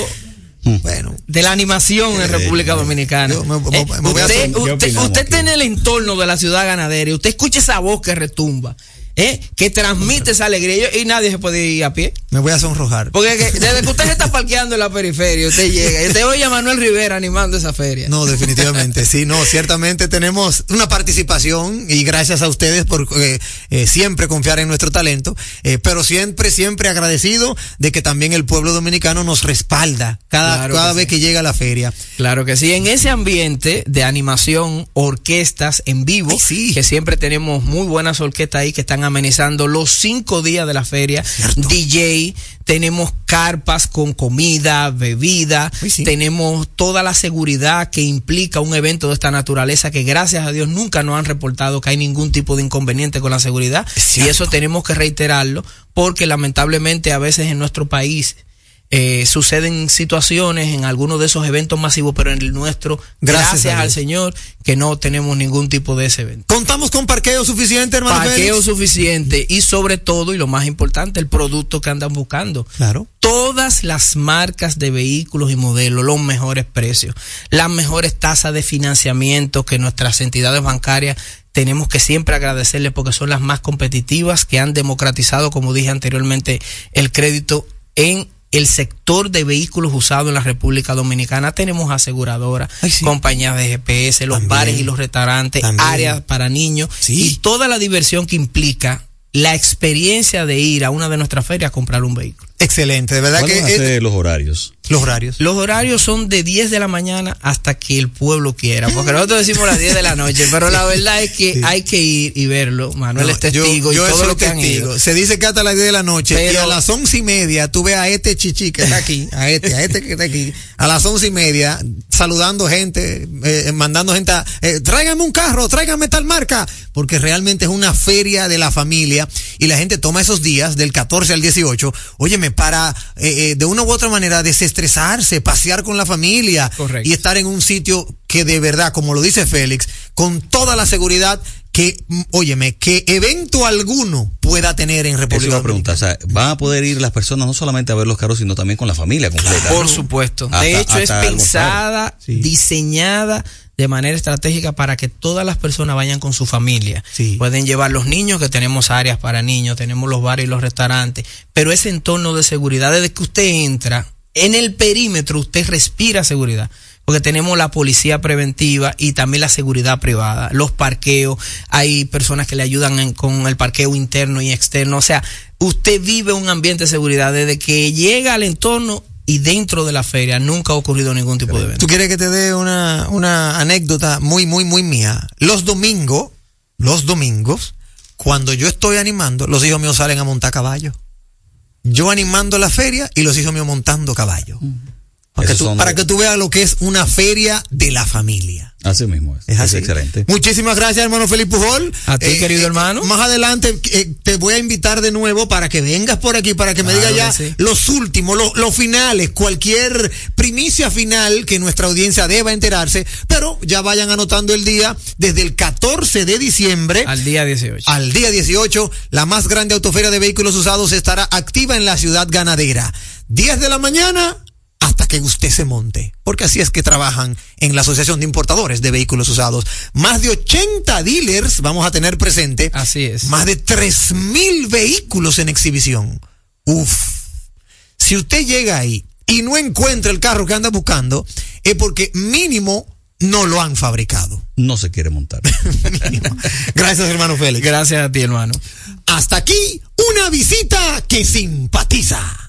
bueno. de la animación en República Dominicana. me- me- Eh, me usted hacer- ¿qué usted, usted está en el entorno de la ciudad ganadera y usted escucha esa voz que retumba, ¿eh? que transmite esa alegría y, nadie se puede ir a pie. Me voy a sonrojar. Porque que- desde que usted se está parqueando en la periferia, usted llega y usted oye a Manuel Rivera animando esa feria. No, definitivamente, sí, no, ciertamente tenemos una participación y gracias a ustedes por eh, eh, siempre confiar en nuestro talento, pero siempre, siempre agradecido de que también el pueblo dominicano nos respalda cada, Claro cada que vez que llega a la feria. Claro que sí, en ese ambiente de animación, orquestas en vivo, que siempre tenemos muy buenas orquestas ahí que están amenizando los cinco días de la feria, DJ, tenemos carpas con comida, bebida, tenemos toda la seguridad que implica un evento de esta naturaleza que gracias a Dios nunca nos han reportado que hay ningún tipo de inconveniente con la seguridad. Y eso tenemos que reiterarlo porque lamentablemente a veces en nuestro país eh, suceden situaciones en algunos de esos eventos masivos, pero en el nuestro, Gracias al. Señor, que no tenemos ningún tipo de ese evento. ¿Contamos con parqueo suficiente, hermano Parqueo Félix? suficiente y sobre todo, y lo más importante, el producto que andan buscando. Claro. Todas las marcas de vehículos y modelos, los mejores precios, las mejores tasas de financiamiento que nuestras entidades bancarias tenemos que siempre agradecerles porque son las más competitivas que han democratizado, como dije anteriormente, el crédito en el sector de vehículos usados en la República Dominicana. Tenemos aseguradoras, compañías de GPS, los bares y los restaurantes, También. áreas para niños y toda la diversión que implica la experiencia de ir a una de nuestras ferias a comprar un vehículo. Excelente, de verdad ¿Cuáles que van a es- ser los horarios? los horarios. Los horarios son de 10 de la mañana hasta que el pueblo quiera, porque nosotros decimos las 10 de la noche, pero la verdad es que hay que ir y verlo. Manuel No, es testigo yo, y yo todo soy lo que han testigo. ido. Se dice que hasta las 10 de la noche y Pero- a las once y media tú ves a este chichi que está aquí, a este, a este que está aquí, a las once y media saludando gente, eh, mandando gente a, eh, tráigame un carro, tráigame tal marca, porque realmente es una feria de la familia y la gente toma esos días del 14 al 18, para eh, eh, de una u otra manera desestresarse, pasear con la familia y estar en un sitio que de verdad, como lo dice Félix, con toda la seguridad que, óyeme, que evento alguno pueda tener en Eso República a Dominicana. o sea, van a poder ir las personas no solamente a ver los carros, sino también con la familia completa. Por supuesto. Hasta- de hecho, es pensada, diseñada de manera estratégica para que todas las personas vayan con su familia. Pueden llevar los niños, que tenemos áreas para niños, tenemos los bares y los restaurantes, pero ese entorno de seguridad, desde que usted entra, en el perímetro usted respira seguridad. Porque tenemos la policía preventiva y también la seguridad privada, los parqueos, hay personas que le ayudan en- con el parqueo interno y externo. O sea, usted vive un ambiente de seguridad desde que llega al entorno y dentro de la feria nunca ha ocurrido ningún tipo de evento. ¿Tú quieres que te dé una, una anécdota muy, muy, muy mía? Los domingos, los domingos, cuando yo estoy animando, los hijos míos salen a montar caballo. Yo animando la feria y los hijos míos montando caballo. Para, que tú, para de- que tú veas lo que es una feria de la familia. Así mismo es. Es Es, así. excelente. Muchísimas gracias, hermano Felipe Pujol. A ti, querido hermano. Más adelante eh, te voy a invitar de nuevo para que vengas por aquí, para que me digas ya sí. los últimos, los, los finales, cualquier primicia final que nuestra audiencia deba enterarse, pero ya vayan anotando el día desde el 14 de diciembre Al día 18. al día 18, la más grande autoferia de vehículos usados estará activa en la ciudad ganadera. 10 de la mañana hasta que usted se monte, porque así es que trabajan en la Asociación de Importadores de Vehículos Usados. Más de 80 dealers vamos a tener presente. Así es. Más de 3 mil vehículos en exhibición. Uf. Si usted llega ahí y no encuentra el carro que anda buscando, es porque mínimo no lo han fabricado. No se quiere montar. Gracias, hermano Félix. Gracias a ti, hermano. Hasta aquí una visita que simpatiza.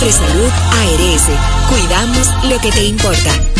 Mafre Salud ARS, cuidamos lo que te importa.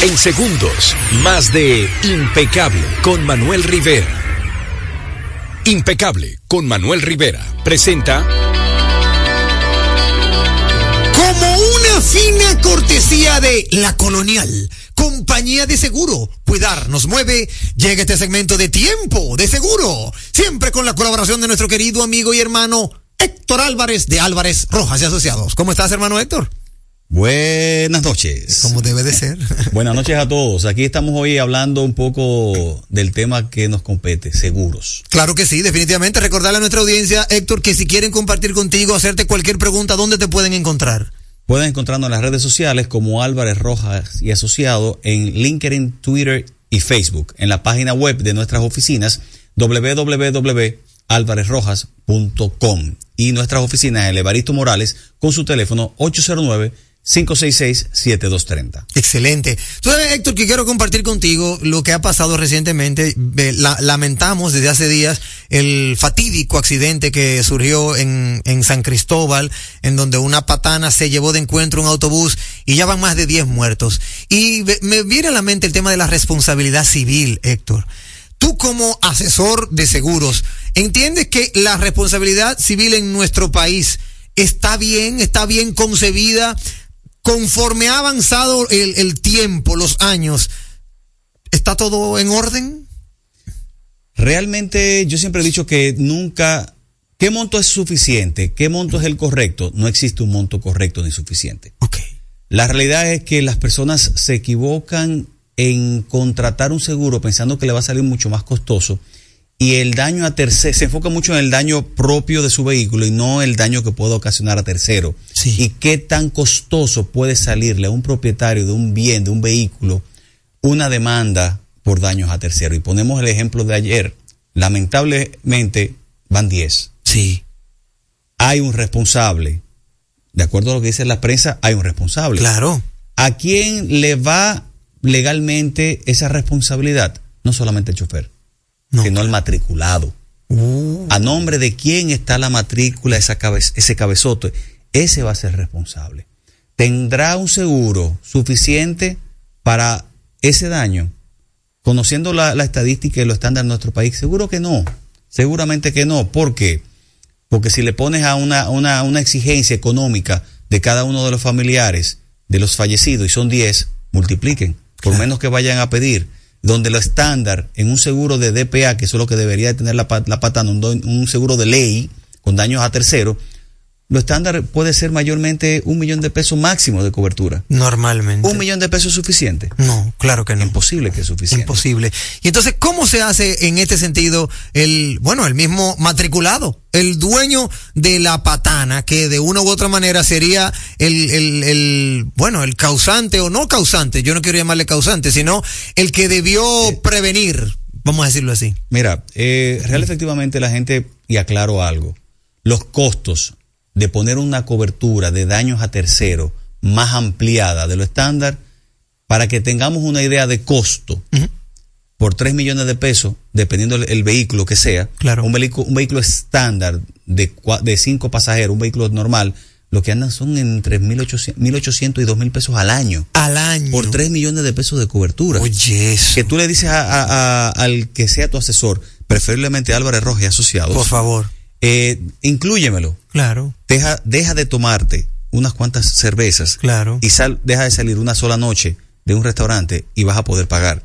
En segundos, más de Impecable con Manuel Rivera. Impecable con Manuel Rivera presenta Como una fina cortesía de La Colonial, compañía de seguro. Cuidar nos mueve. Llega este segmento de tiempo de seguro. Siempre con la colaboración de nuestro querido amigo y hermano Héctor Álvarez de Álvarez Rojas y Asociados. ¿Cómo estás, hermano Héctor? Buenas noches. Como debe de ser. Buenas noches a todos. Aquí estamos hoy hablando un poco del tema que nos compete, seguros. Claro que sí, definitivamente. Recordarle a nuestra audiencia, Héctor, que si quieren compartir contigo, hacerte cualquier pregunta, ¿dónde te pueden encontrar? Pueden encontrarnos en las redes sociales como Álvarez Rojas y Asociado en LinkedIn, Twitter y Facebook. En la página web de nuestras oficinas www.alvarezrojas.com y nuestras oficinas en Evaristo Morales con su teléfono 809 566-7230. Excelente. Sabes, Héctor, que quiero compartir contigo lo que ha pasado recientemente. Lamentamos desde hace días el fatídico accidente que surgió en, en San Cristóbal, en donde una patana se llevó de encuentro un autobús y ya van más de 10 muertos. Y me viene a la mente el tema de la responsabilidad civil, Héctor. Tú como asesor de seguros, ¿entiendes que la responsabilidad civil en nuestro país está bien, está bien concebida? Conforme ha avanzado el, el tiempo, los años, ¿está todo en orden? Realmente yo siempre he dicho que nunca, ¿qué monto es suficiente? ¿Qué monto es el correcto? No existe un monto correcto ni suficiente. La realidad es que las personas se equivocan en contratar un seguro pensando que le va a salir mucho más costoso y el daño a tercero, se enfoca mucho en el daño propio de su vehículo y no el daño que puede ocasionar a tercero. Y qué tan costoso puede salirle a un propietario de un bien, de un vehículo, una demanda por daños a tercero. Y ponemos el ejemplo de ayer. Lamentablemente van 10. Sí. Hay un responsable. De acuerdo a lo que dice la prensa, hay un responsable. Claro. ¿A quién le va legalmente esa responsabilidad? No solamente el chofer, sino el matriculado. A nombre de quién está la matrícula, esa cabe- ese cabezote, ese va a ser responsable. ¿Tendrá un seguro suficiente para ese daño? Conociendo la, la estadística y los estándares de nuestro país, seguro que no. Seguramente que no. ¿Por qué? Porque si le pones a una, una, una exigencia económica de cada uno de los familiares de los fallecidos y son 10, multipliquen, por menos que vayan a pedir, donde lo estándar en un seguro de DPA, que eso es lo que debería tener la, la patana, un, un seguro de ley con daños a terceros, lo estándar puede ser mayormente un millón de pesos máximo de cobertura. Normalmente. ¿Un millón de pesos es suficiente? No, claro que no. Imposible que es suficiente. Imposible. Y entonces, ¿cómo se hace en este sentido el, bueno, el mismo matriculado? El dueño de la patana, que de una u otra manera sería el, el, el bueno, el causante o no causante, yo no quiero llamarle causante, sino el que debió prevenir, vamos a decirlo así. Mira, eh, real efectivamente la gente, y aclaro algo, los costos de poner una cobertura de daños a tercero más ampliada de lo estándar, para que tengamos una idea de costo, por 3 millones de pesos, dependiendo el, vehículo que sea, Claro. un, vehículo, un vehículo estándar de, de cinco pasajeros, un vehículo normal, lo que andan son entre 1.800 1.800 y 2.000 pesos al año. Al año. Por 3 millones de pesos de cobertura. Oye, eso. Que tú le dices a- a- a- al que sea tu asesor, preferiblemente Álvarez Rojas y Asociados. Por favor. Eh, inclúyemelo. Claro. Deja, deja de tomarte unas cuantas cervezas. Claro. Y sal, deja de salir una sola noche de un restaurante y vas a poder pagar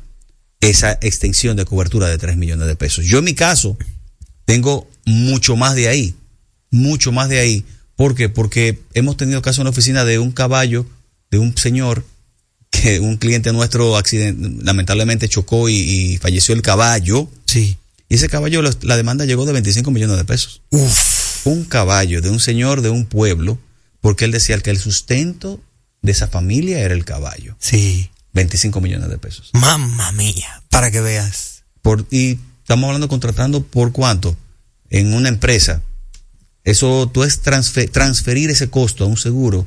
esa extensión de cobertura de 3 millones de pesos. Yo en mi caso tengo mucho más de ahí. Mucho más de ahí. ¿Por qué? Porque hemos tenido caso en la oficina de un caballo, de un señor que un cliente nuestro accident- lamentablemente chocó y, y falleció el caballo. Sí. Y ese caballo, la, demanda llegó de 25 millones de pesos. Un caballo de un señor de un pueblo, porque él decía que el sustento de esa familia era el caballo. Sí. 25 millones de pesos. Mamma mía, para que veas. Por, y estamos hablando contratando por cuánto en una empresa. Eso tú es transfer- transferir ese costo a un seguro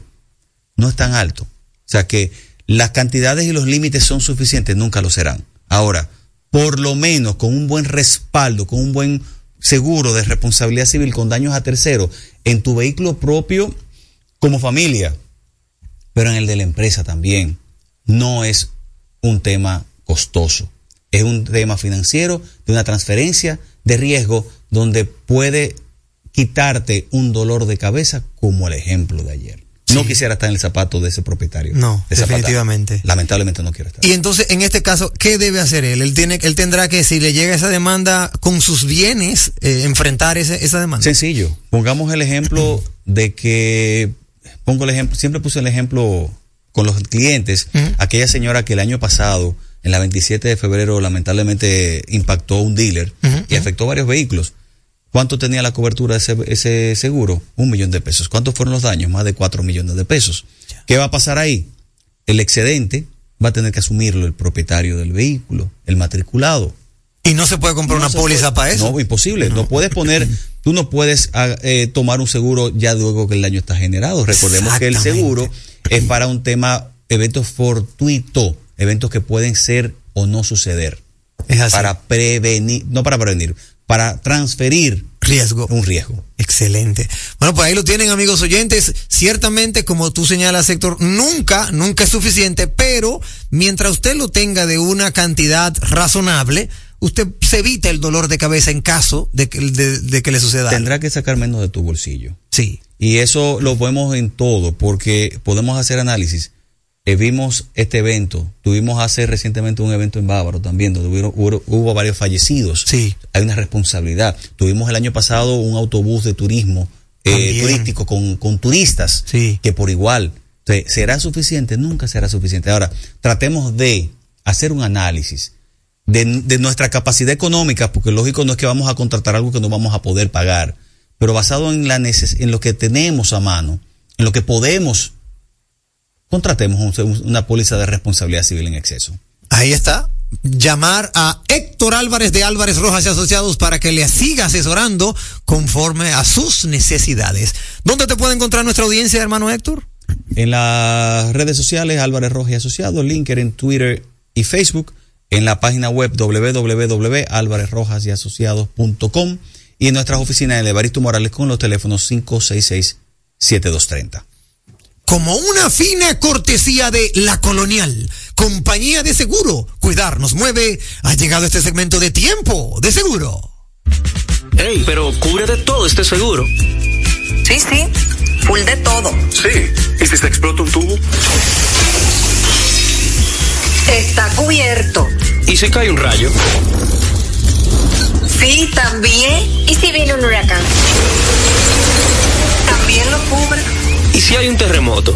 no es tan alto. O sea que las cantidades y los límites son suficientes, nunca lo serán. Ahora, por lo menos con un buen respaldo, con un buen seguro de responsabilidad civil con daños a terceros en tu vehículo propio como familia, pero en el de la empresa también, no es un tema costoso. Es un tema financiero de una transferencia de riesgo donde puede quitarte un dolor de cabeza como el ejemplo de ayer. No quisiera estar en el zapato de ese propietario. No, de definitivamente. Lamentablemente no quiero estar. Y entonces, en este caso, ¿qué debe hacer él? Él tiene, él tendrá que, si le llega esa demanda con sus bienes, eh, enfrentar ese- esa demanda. Sencillo. Pongamos el ejemplo de que, pongo el ejemplo, siempre puse el ejemplo con los clientes, aquella señora que el año pasado, en la 27 de febrero, lamentablemente impactó un dealer y afectó varios vehículos. ¿Cuánto tenía la cobertura de ese, ese seguro? Un millón de pesos. ¿Cuántos fueron los daños? Más de cuatro millones de pesos. ¿Qué va a pasar ahí? El excedente va a tener que asumirlo el propietario del vehículo, el matriculado. Y no se puede comprar No una póliza puede. para eso. No, imposible. No, puedes poner, tú no puedes ah, eh, tomar un seguro ya luego que el daño está generado. Recordemos que el seguro es para un tema, eventos fortuitos, eventos que pueden ser o no suceder. Es así. Para prevenir, no para prevenir, para transferir riesgo. un riesgo. Excelente. Bueno, pues ahí lo tienen, amigos oyentes. Ciertamente, como tú señalas, Héctor, nunca, nunca es suficiente, pero mientras usted lo tenga de una cantidad razonable, usted se evita el dolor de cabeza en caso de que, de, de que le suceda. Tendrá que sacar menos de tu bolsillo. Sí. Y eso lo vemos en todo, porque podemos hacer análisis. Eh, vimos este evento, tuvimos hace recientemente un evento en Bávaro también, donde hubo, hubo- hubo varios fallecidos. Sí. Hay una responsabilidad. Tuvimos el año pasado un autobús de turismo eh, turístico con, con turistas, Sí. que por igual. ¿Será suficiente? Nunca será suficiente. Ahora, tratemos de hacer un análisis de, de nuestra capacidad económica, porque lógico no es que vamos a contratar algo que no vamos a poder pagar, pero basado en, la neces- en lo que tenemos a mano, en lo que podemos, contratemos un- una póliza de responsabilidad civil en exceso. Ahí está. Llamar a Héctor Álvarez de Álvarez Rojas y Asociados para que le siga asesorando conforme a sus necesidades. ¿Dónde te puede encontrar nuestra audiencia, hermano Héctor? En las redes sociales, Álvarez Rojas y Asociados, LinkedIn, Twitter y Facebook. En la página web www.alvarezrojasyasociados.com y en nuestras oficinas en Evaristo Morales con los teléfonos 566-7230. Como una fina cortesía de La Colonial, compañía de seguro, cuidar nos mueve, ha llegado este segmento de tiempo de seguro. Ey, pero cubre de todo este seguro. Sí, sí, full de todo. Sí. ¿Y si se explota un tubo? Está cubierto. ¿Y si cae un rayo? Sí, también. ¿Y si viene un huracán? También también lo cubre. ¿Y si hay un terremoto?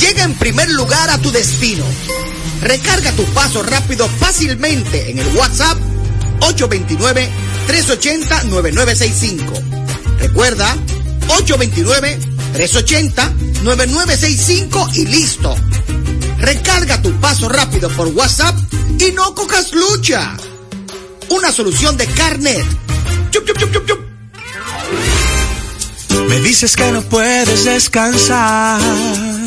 Llega en primer lugar a tu destino. Recarga tu paso rápido fácilmente en el WhatsApp 829-380-9965. Recuerda, 829-380-9965 y listo. Recarga tu paso rápido por WhatsApp y no cojas lucha. Una solución de Carnet. Me dices que no puedes descansar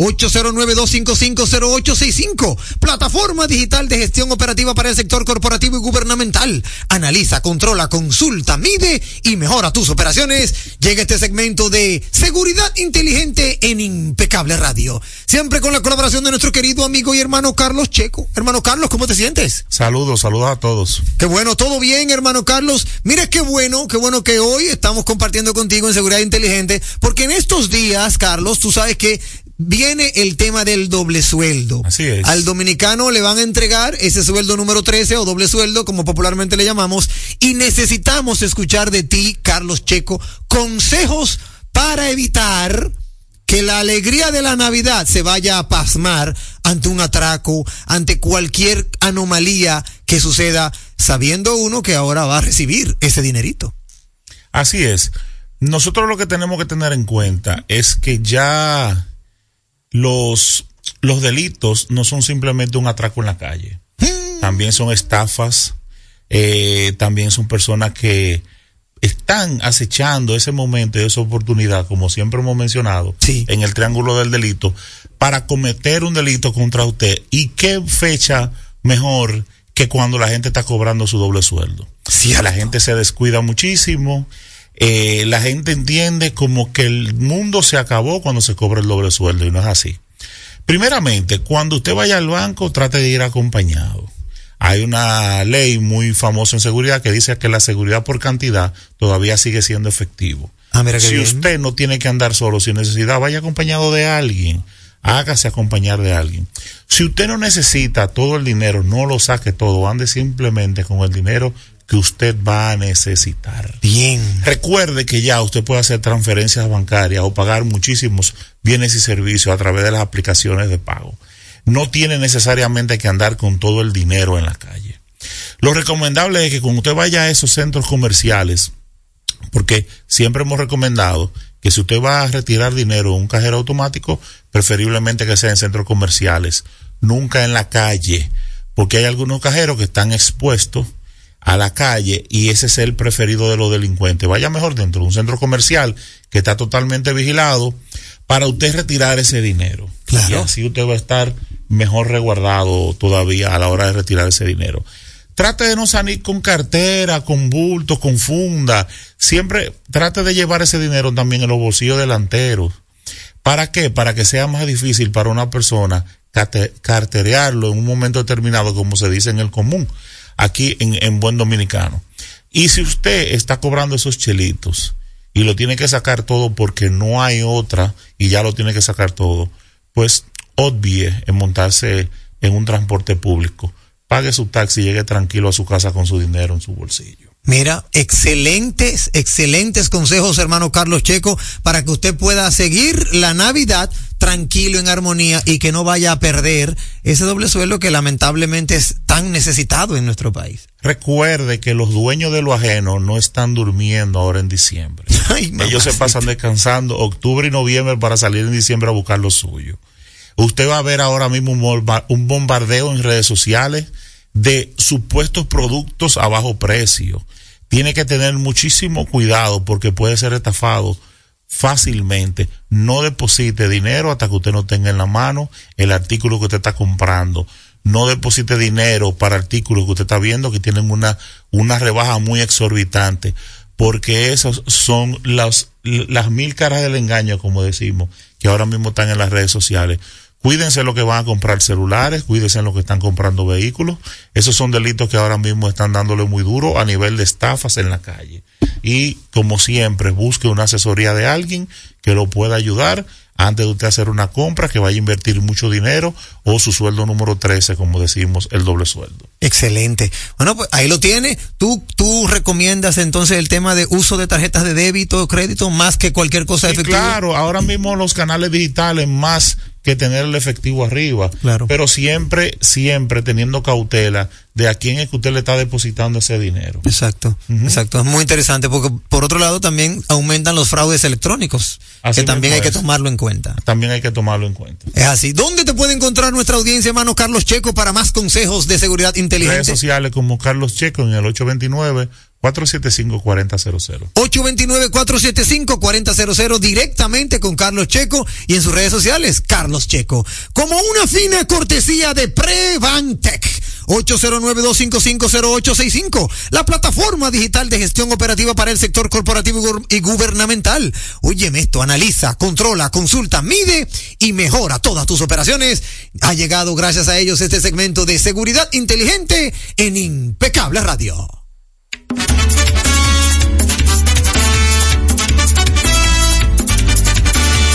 809-255-0865. Plataforma digital de gestión operativa para el sector corporativo y gubernamental. Analiza, controla, consulta, mide y mejora tus operaciones. Llega este segmento de seguridad inteligente en Impecable Radio. Siempre con la colaboración de nuestro querido amigo y hermano Carlos Checo. Hermano Carlos, ¿cómo te sientes? Saludos, saludos a todos. Qué bueno, todo bien, hermano Carlos. Mira qué bueno, qué bueno que hoy estamos compartiendo contigo en Seguridad Inteligente, porque en estos días, Carlos, tú sabes que viene el tema del doble sueldo. Así es. Al dominicano le van a entregar ese sueldo número 13 o doble sueldo, como popularmente le llamamos, y necesitamos escuchar de ti, Carlos Checo, consejos para evitar que la alegría de la Navidad se vaya a pasmar ante un atraco, ante cualquier anomalía que suceda, sabiendo uno que ahora va a recibir ese dinerito. Así es. Nosotros lo que tenemos que tener en cuenta es que ya los, los delitos no son simplemente un atraco en la calle. También son estafas, eh, también son personas que están acechando ese momento y esa oportunidad, como siempre hemos mencionado, en el triángulo del delito, para cometer un delito contra usted. ¿Y qué fecha mejor que cuando la gente está cobrando su doble sueldo? La gente se descuida muchísimo. Eh, la gente entiende como que el mundo se acabó cuando se cobra el doble sueldo y no es así. Primeramente, cuando usted vaya al banco, trate de ir acompañado. Hay una ley muy famosa en seguridad que dice que la seguridad por cantidad todavía sigue siendo efectivo. Ah, mira si bien. usted no tiene que andar solo sin necesidad, vaya acompañado de alguien. hágase acompañar de alguien. Si usted no necesita todo el dinero, no lo saque todo, ande simplemente con el dinero que usted va a necesitar. Bien. Recuerde que ya usted puede hacer transferencias bancarias o pagar muchísimos bienes y servicios a través de las aplicaciones de pago. No tiene necesariamente que andar con todo el dinero en la calle. Lo recomendable es que cuando usted vaya a esos centros comerciales, porque siempre hemos recomendado que si usted va a retirar dinero en un cajero automático, preferiblemente que sea en centros comerciales, nunca en la calle, porque hay algunos cajeros que están expuestos a la calle y ese es el preferido de los delincuentes. Vaya mejor dentro de un centro comercial que está totalmente vigilado para usted retirar ese dinero. Claro. Y así usted va a estar mejor resguardado todavía a la hora de retirar ese dinero. Trate de no salir con cartera, con bultos, con funda. Siempre trate de llevar ese dinero también en los bolsillos delanteros. ¿Para qué? Para que sea más difícil para una persona carterearlo en un momento determinado, como se dice en el común, aquí en, en buen dominicano. Y si usted está cobrando esos chelitos y lo tiene que sacar todo porque no hay otra y ya lo tiene que sacar todo, pues obvie en montarse en un transporte público. Pague su taxi y llegue tranquilo a su casa con su dinero en su bolsillo. Mira, excelentes, excelentes consejos, hermano Carlos Checo, para que usted pueda seguir la Navidad tranquilo, en armonía y que no vaya a perder ese doble sueldo que lamentablemente es tan necesitado en nuestro país. Recuerde que los dueños de lo ajeno no están durmiendo ahora en diciembre. Ellos se pasan descansando octubre y noviembre para salir en diciembre a buscar lo suyo. Usted va a ver ahora mismo un bomba- un bombardeo en redes sociales de supuestos productos a bajo precio. Tiene que tener muchísimo cuidado porque puede ser estafado fácilmente. No deposite dinero hasta que usted no tenga en la mano el artículo que usted está comprando. No deposite dinero para artículos que usted está viendo que tienen una, una rebaja muy exorbitante. Porque esos son las, las mil caras del engaño, como decimos, que ahora mismo están en las redes sociales. Cuídense lo que van a comprar celulares, cuídense en lo que están comprando vehículos. Esos son delitos que ahora mismo están dándole muy duro a nivel de estafas en la calle. Y como siempre, busque una asesoría de alguien que lo pueda ayudar antes de usted hacer una compra que vaya a invertir mucho dinero o su sueldo número 13, como decimos, el doble sueldo. Excelente. Bueno, pues ahí lo tiene. Tú, tú recomiendas entonces el tema de uso de tarjetas de débito o crédito más que cualquier cosa Sí, efectiva. claro, ahora mismo los canales digitales más que tener el efectivo arriba. Claro. Pero siempre, siempre teniendo cautela de a quién es que usted le está depositando ese dinero. Exacto, exacto. Es muy interesante porque por otro lado también aumentan los fraudes electrónicos, Así que también hay que tomarlo en cuenta. También hay que tomarlo en cuenta. Es así. ¿Dónde te puede encontrar nuestra audiencia, hermano Carlos Checo, para más consejos de seguridad Redes inteligente? sociales como Carlos Checo en el 829-475-4000. 829-475-4000 directamente con Carlos Checo y en sus redes sociales, Carlos Checo. Como una fina cortesía de Prevantec. 809-255-0865. La plataforma digital de gestión operativa para el sector corporativo y gu- y gubernamental. Óyeme esto, analiza, controla, consulta, mide y mejora todas tus operaciones. Ha llegado gracias a ellos este segmento de seguridad inteligente en Impecable Radio.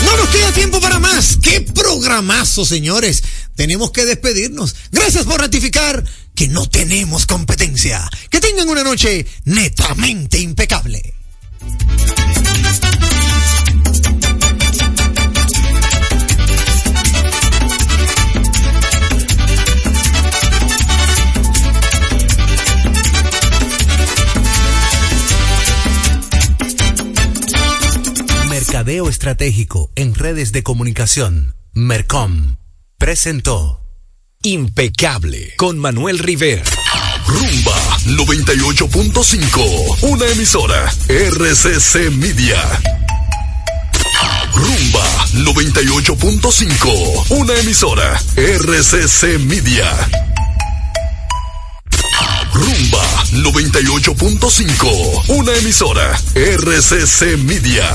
No nos queda tiempo para más. ¡Qué programazo, señores! Tenemos que despedirnos. Gracias por ratificar que no tenemos competencia. Que tengan una noche netamente impecable. Mercadeo Estratégico en redes de comunicación. Mercom. Presentó Impecable con Manuel Rivera. Rumba 98.5. Una emisora. RCC Media. Rumba 98.5. Una emisora. RCC Media. Rumba 98.5. Una emisora. RCC Media.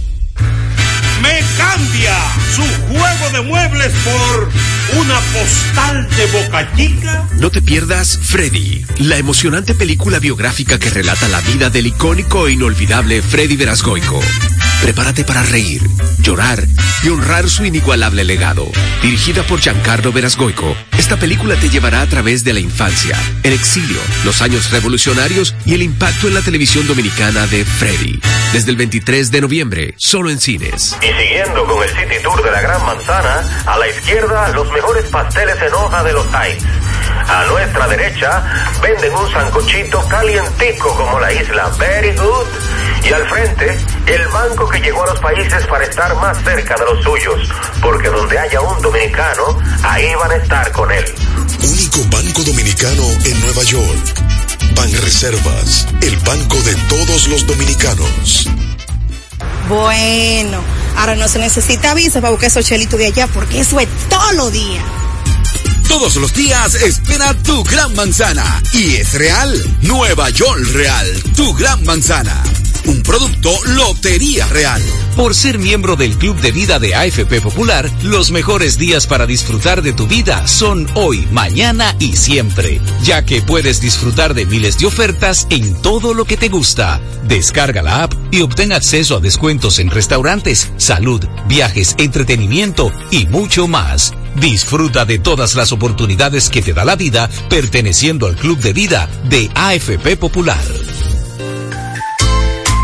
Me cambia su juego de muebles por una postal de Boca Chica. No te pierdas Freddy, la emocionante película biográfica que relata la vida del icónico e inolvidable Freddy Verasgoico. Prepárate para reír, llorar y honrar su inigualable legado. Dirigida por Giancarlo Verasgoico, esta película te llevará a través de la infancia, el exilio, los años revolucionarios y el impacto en la televisión dominicana de Freddy. Desde el 23 de noviembre, solo en cines. Y siguiendo con el City Tour de la Gran Manzana, a la izquierda los mejores pasteles en hoja de los Heights. A nuestra derecha venden un sancochito calientico como la isla Very Good. Y al frente, el banco que llegó a los países para estar más cerca de los suyos. Porque donde haya un dominicano, ahí van a estar con él. Único banco dominicano en Nueva York. Ban Reservas, el banco de todos los dominicanos. Bueno, ahora no se necesita visa para buscar esos chelitos de allá porque eso es todo lo día. Todos los días espera tu gran manzana. Y es real. Nueva York Real. Tu gran manzana. Un producto Lotería Real. Por ser miembro del Club de Vida de AFP Popular, los mejores días para disfrutar de tu vida son hoy, mañana y siempre, ya que puedes disfrutar de miles de ofertas en todo lo que te gusta. Descarga la app y obtén acceso a descuentos en restaurantes, salud, viajes, entretenimiento y mucho más. Disfruta de todas las oportunidades que te da la vida perteneciendo al Club de Vida de AFP Popular.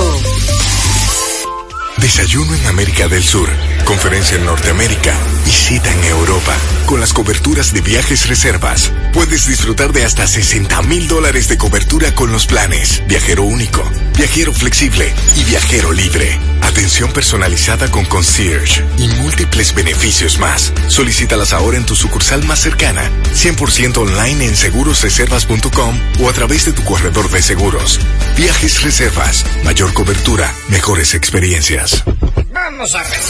oh. Desayuno en América del Sur, conferencia en Norteamérica y cita en Europa. Con las coberturas de viajes reservas, puedes disfrutar de hasta 60 mil dólares de cobertura con los planes Viajero Único, Viajero Flexible y Viajero Libre. Atención personalizada con concierge y múltiples beneficios más. Solicítalas ahora en tu sucursal más cercana, 100% online en segurosreservas.com o a través de tu corredor de seguros. Viajes Reservas, mayor cobertura, mejores experiencias. Vamos a ver.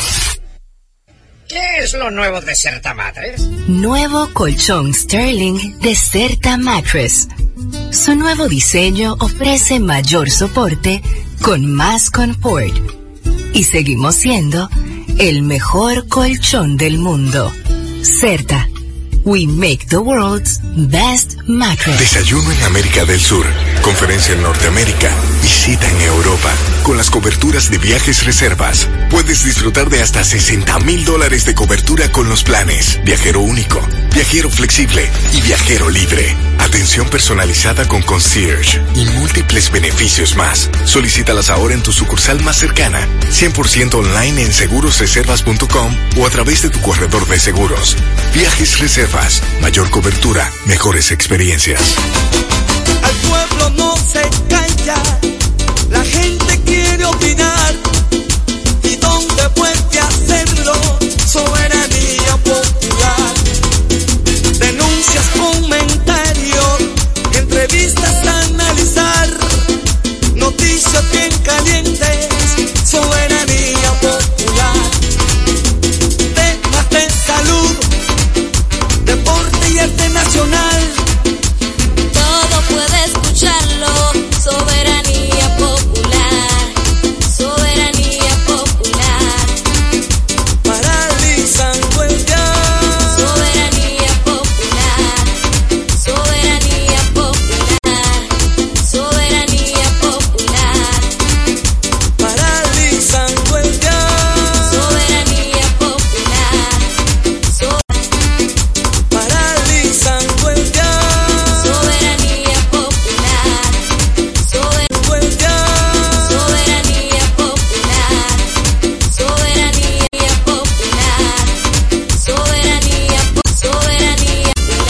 ¿Qué es lo nuevo de Certa Mattress? Nuevo colchón Sterling de Certa Mattress. Su nuevo diseño ofrece mayor soporte con más confort. Y seguimos siendo el mejor colchón del mundo. Certa. We make the world's best mattress. Desayuno en América del Sur, conferencia en Norteamérica y cita en Europa. Con las coberturas de viajes reservas, puedes disfrutar de hasta 60 mil dólares de cobertura con los planes Viajero Único, Viajero Flexible y Viajero Libre. Atención personalizada con concierge y múltiples beneficios más. Solicítalas ahora en tu sucursal más cercana, 100% online en segurosreservas.com o a través de tu corredor de seguros. Viajes Reservas, mayor cobertura, mejores experiencias. Al pueblo no se calla, la gente opinar y donde puede hacerlo, soberanía popular. Denuncias, comentarios, entrevistas a analizar, noticias bien calientes.